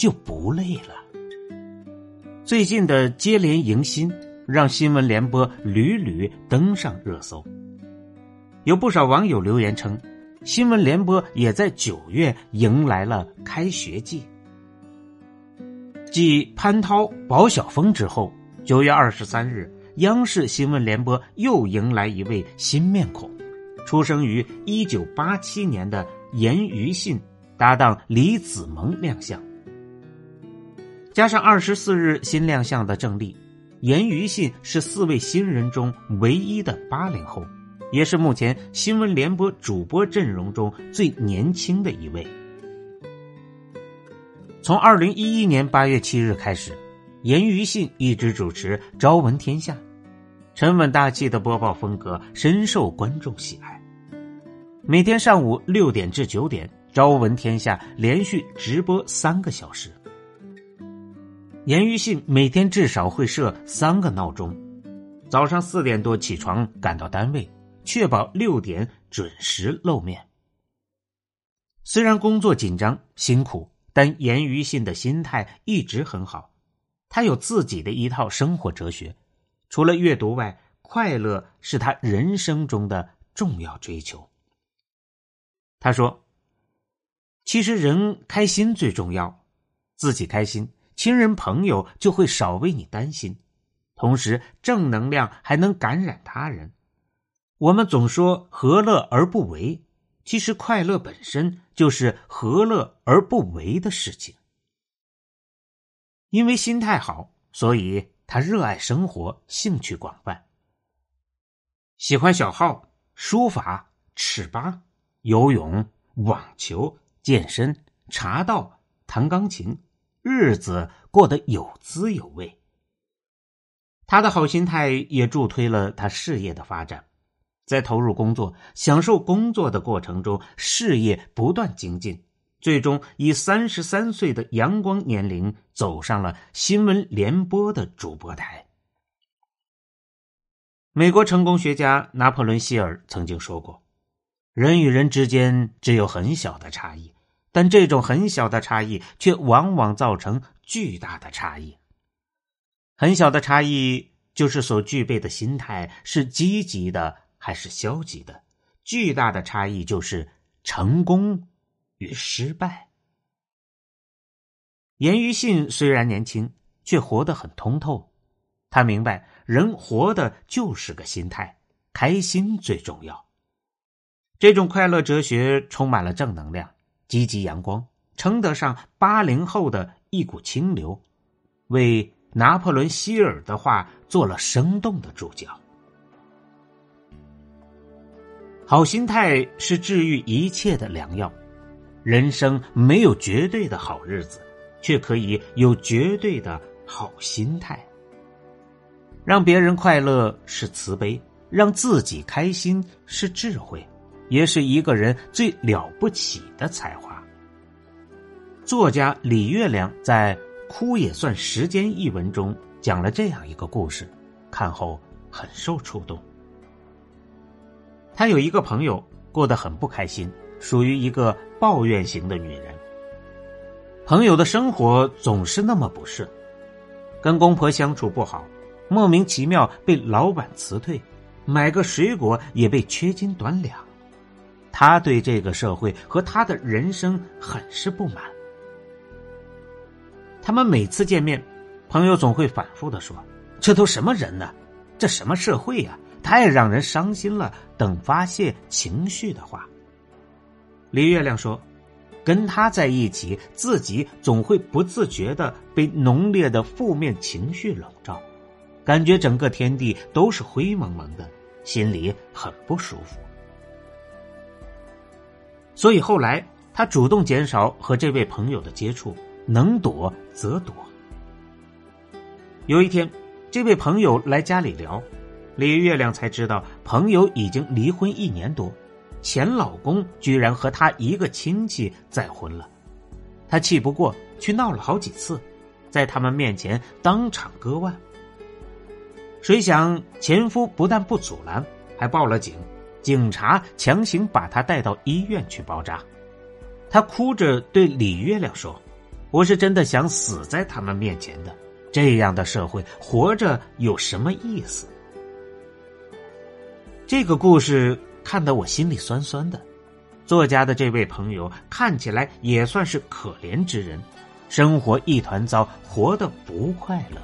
就不累了。最近的接连迎新，让新闻联播屡屡登上热搜。有不少网友留言称，新闻联播也在九月迎来了开学季。继潘涛、保晓峰之后，九月二十三日，央视新闻联播又迎来一位新面孔，出生于一九八七年的严于信搭档李子萌亮相。加上二十四日新亮相的郑丽，严于信是四位新人中唯一的八零后，也是目前新闻联播主播阵容中最年轻的一位。从二零一一年八月七日开始，严于信一直主持《朝闻天下》，沉稳大气的播报风格深受观众喜爱。每天上午六点至九点，《朝闻天下》连续直播三个小时。严于信每天至少会设三个闹钟，早上四点多起床赶到单位，确保六点准时露面。虽然工作紧张辛苦，但严于信的心态一直很好。他有自己的一套生活哲学，除了阅读外，快乐是他人生中的重要追求。他说：“其实人开心最重要，自己开心。”亲人朋友就会少为你担心，同时正能量还能感染他人。我们总说何乐而不为，其实快乐本身就是何乐而不为的事情。因为心态好，所以他热爱生活，兴趣广泛，喜欢小号、书法、尺八、游泳、网球、健身、茶道、弹钢琴。日子过得有滋有味。他的好心态也助推了他事业的发展，在投入工作、享受工作的过程中，事业不断精进，最终以三十三岁的阳光年龄走上了新闻联播的主播台。美国成功学家拿破仑·希尔曾经说过：“人与人之间只有很小的差异。”但这种很小的差异，却往往造成巨大的差异。很小的差异，就是所具备的心态是积极的还是消极的；巨大的差异，就是成功与失败。严于信虽然年轻，却活得很通透。他明白，人活的就是个心态，开心最重要。这种快乐哲学充满了正能量。积极阳光，称得上八零后的一股清流，为拿破仑·希尔的话做了生动的注脚。好心态是治愈一切的良药。人生没有绝对的好日子，却可以有绝对的好心态。让别人快乐是慈悲，让自己开心是智慧。也是一个人最了不起的才华。作家李月亮在《哭也算时间》一文中讲了这样一个故事，看后很受触动。他有一个朋友过得很不开心，属于一个抱怨型的女人。朋友的生活总是那么不顺，跟公婆相处不好，莫名其妙被老板辞退，买个水果也被缺斤短两。他对这个社会和他的人生很是不满。他们每次见面，朋友总会反复的说：“这都什么人呢？这什么社会呀？太让人伤心了。”等发泄情绪的话。李月亮说：“跟他在一起，自己总会不自觉的被浓烈的负面情绪笼罩，感觉整个天地都是灰蒙蒙的，心里很不舒服。”所以后来，他主动减少和这位朋友的接触，能躲则躲。有一天，这位朋友来家里聊，李月亮才知道朋友已经离婚一年多，前老公居然和他一个亲戚再婚了。他气不过，去闹了好几次，在他们面前当场割腕。谁想前夫不但不阻拦，还报了警，警察强行把他带到医院去包扎。他哭着对李月亮说：“我是真的想死在他们面前的。这样的社会，活着有什么意思？”这个故事看得我心里酸酸的。作家的这位朋友看起来也算是可怜之人，生活一团糟，活得不快乐。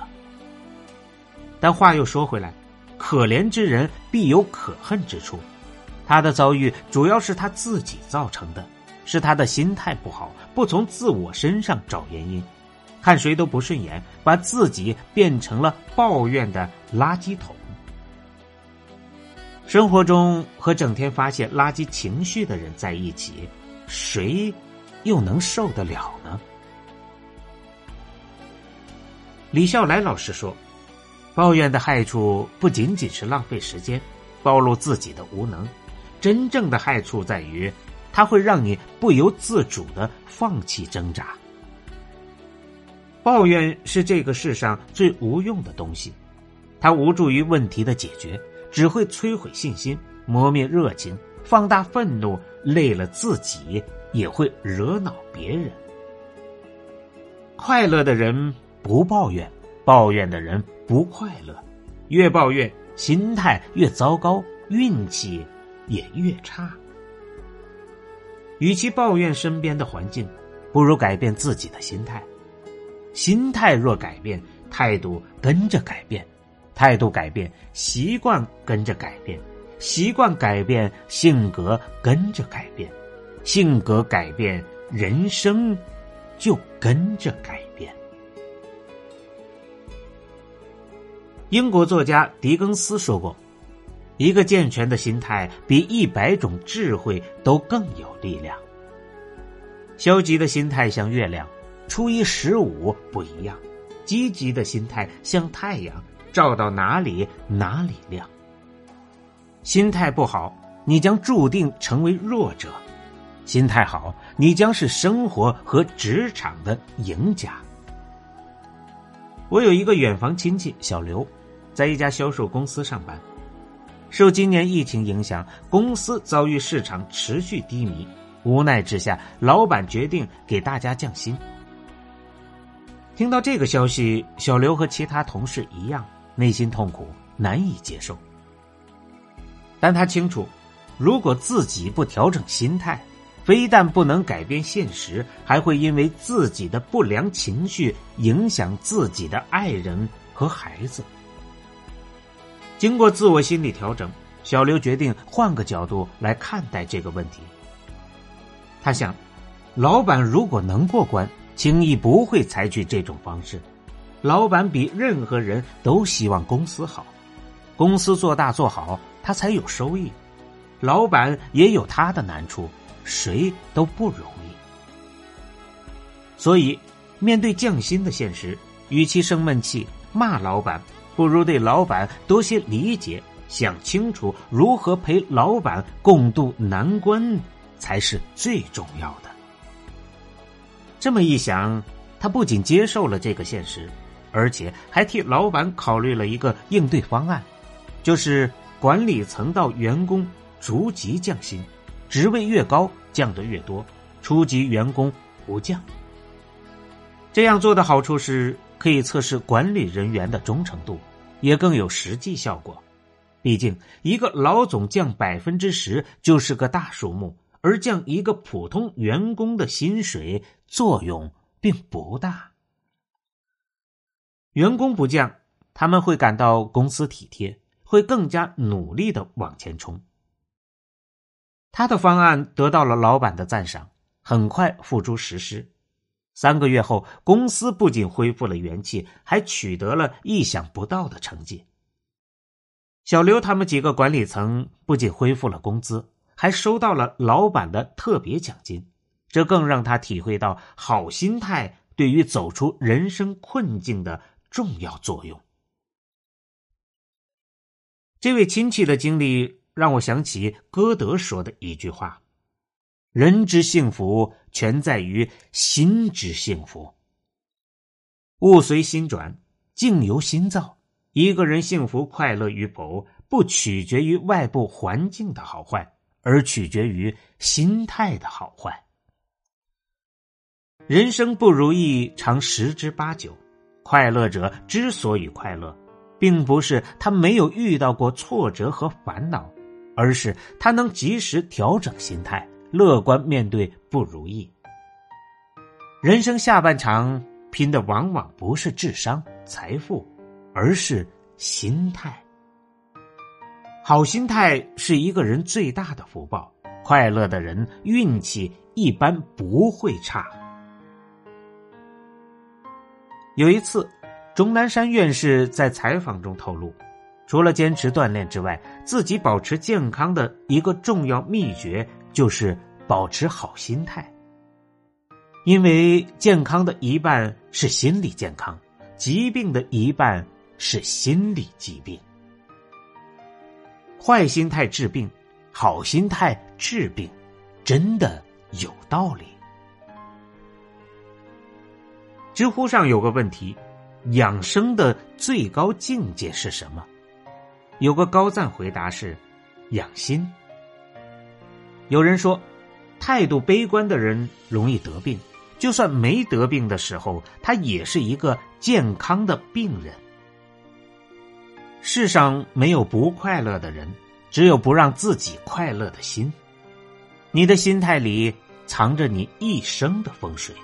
但话又说回来，可怜之人必有可恨之处。他的遭遇主要是他自己造成的，是他的心态不好，不从自我身上找原因，看谁都不顺眼，把自己变成了抱怨的垃圾桶。生活中和整天发泄垃圾情绪的人在一起，谁又能受得了呢？李笑来老师说：“抱怨的害处不仅仅是浪费时间，暴露自己的无能，真正的害处在于，它会让你不由自主的放弃挣扎。抱怨是这个世上最无用的东西，它无助于问题的解决。”只会摧毁信心，磨灭热情，放大愤怒，累了自己，也会惹恼别人。快乐的人不抱怨，抱怨的人不快乐。越抱怨，心态越糟糕，运气也越差。与其抱怨身边的环境，不如改变自己的心态。心态若改变，态度跟着改变。态度改变，习惯跟着改变；习惯改变，性格跟着改变；性格改变，人生就跟着改变。英国作家狄更斯说过：“一个健全的心态比一百种智慧都更有力量。”消极的心态像月亮，初一十五不一样；积极的心态像太阳。照到哪里哪里亮。心态不好，你将注定成为弱者；心态好，你将是生活和职场的赢家。我有一个远房亲戚小刘，在一家销售公司上班。受今年疫情影响，公司遭遇市场持续低迷，无奈之下，老板决定给大家降薪。听到这个消息，小刘和其他同事一样。内心痛苦，难以接受。但他清楚，如果自己不调整心态，非但不能改变现实，还会因为自己的不良情绪影响自己的爱人和孩子。经过自我心理调整，小刘决定换个角度来看待这个问题。他想，老板如果能过关，轻易不会采取这种方式。老板比任何人都希望公司好，公司做大做好，他才有收益。老板也有他的难处，谁都不容易。所以，面对降薪的现实，与其生闷气骂老板，不如对老板多些理解，想清楚如何陪老板共度难关，才是最重要的。这么一想，他不仅接受了这个现实。而且还替老板考虑了一个应对方案，就是管理层到员工逐级降薪，职位越高降得越多，初级员工不降。这样做的好处是可以测试管理人员的忠诚度，也更有实际效果。毕竟一个老总降百分之十就是个大数目，而降一个普通员工的薪水作用并不大。员工不降，他们会感到公司体贴，会更加努力的往前冲。他的方案得到了老板的赞赏，很快付诸实施。三个月后，公司不仅恢复了元气，还取得了意想不到的成绩。小刘他们几个管理层不仅恢复了工资，还收到了老板的特别奖金，这更让他体会到好心态对于走出人生困境的重要作用。这位亲戚的经历让我想起歌德说的一句话：“人之幸福，全在于心之幸福。物随心转，境由心造。一个人幸福快乐与否，不取决于外部环境的好坏，而取决于心态的好坏。人生不如意常十之八九，快乐者之所以快乐。”并不是他没有遇到过挫折和烦恼，而是他能及时调整心态，乐观面对不如意。人生下半场拼的往往不是智商、财富，而是心态。好心态是一个人最大的福报，快乐的人运气一般不会差。有一次。钟南山院士在采访中透露，除了坚持锻炼之外，自己保持健康的一个重要秘诀就是保持好心态。因为健康的一半是心理健康，疾病的一半是心理疾病。坏心态治病，好心态治病，真的有道理。知乎上有个问题。养生的最高境界是什么？有个高赞回答是：养心。有人说，态度悲观的人容易得病，就算没得病的时候，他也是一个健康的病人。世上没有不快乐的人，只有不让自己快乐的心。你的心态里藏着你一生的风水。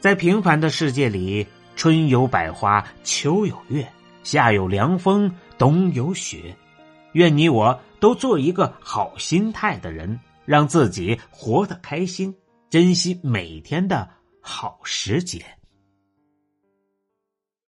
在平凡的世界里。春有百花，秋有月，夏有凉风，冬有雪。愿你我都做一个好心态的人，让自己活得开心，珍惜每天的好时节。